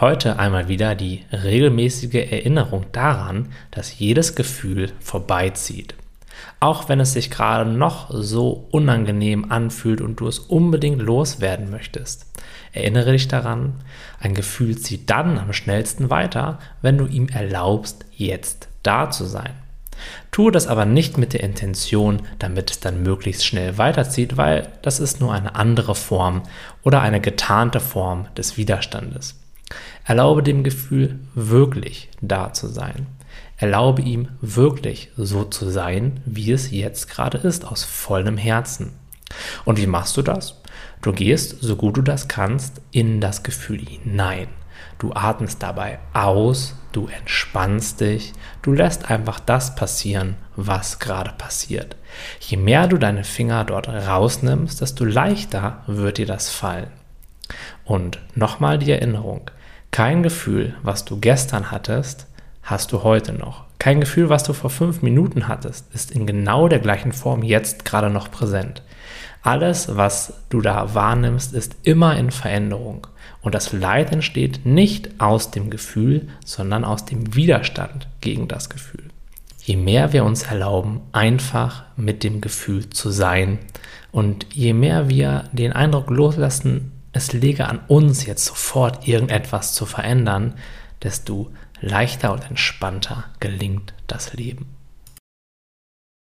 Heute einmal wieder die regelmäßige Erinnerung daran, dass jedes Gefühl vorbeizieht. Auch wenn es sich gerade noch so unangenehm anfühlt und du es unbedingt loswerden möchtest. Erinnere dich daran, ein Gefühl zieht dann am schnellsten weiter, wenn du ihm erlaubst, jetzt da zu sein. Tue das aber nicht mit der Intention, damit es dann möglichst schnell weiterzieht, weil das ist nur eine andere Form oder eine getarnte Form des Widerstandes. Erlaube dem Gefühl wirklich da zu sein. Erlaube ihm wirklich so zu sein, wie es jetzt gerade ist, aus vollem Herzen. Und wie machst du das? Du gehst, so gut du das kannst, in das Gefühl hinein. Du atmest dabei aus, du entspannst dich, du lässt einfach das passieren, was gerade passiert. Je mehr du deine Finger dort rausnimmst, desto leichter wird dir das fallen. Und nochmal die Erinnerung, kein Gefühl, was du gestern hattest, hast du heute noch. Kein Gefühl, was du vor fünf Minuten hattest, ist in genau der gleichen Form jetzt gerade noch präsent. Alles, was du da wahrnimmst, ist immer in Veränderung. Und das Leid entsteht nicht aus dem Gefühl, sondern aus dem Widerstand gegen das Gefühl. Je mehr wir uns erlauben, einfach mit dem Gefühl zu sein und je mehr wir den Eindruck loslassen, es lege an uns jetzt sofort irgendetwas zu verändern, desto leichter und entspannter gelingt das Leben.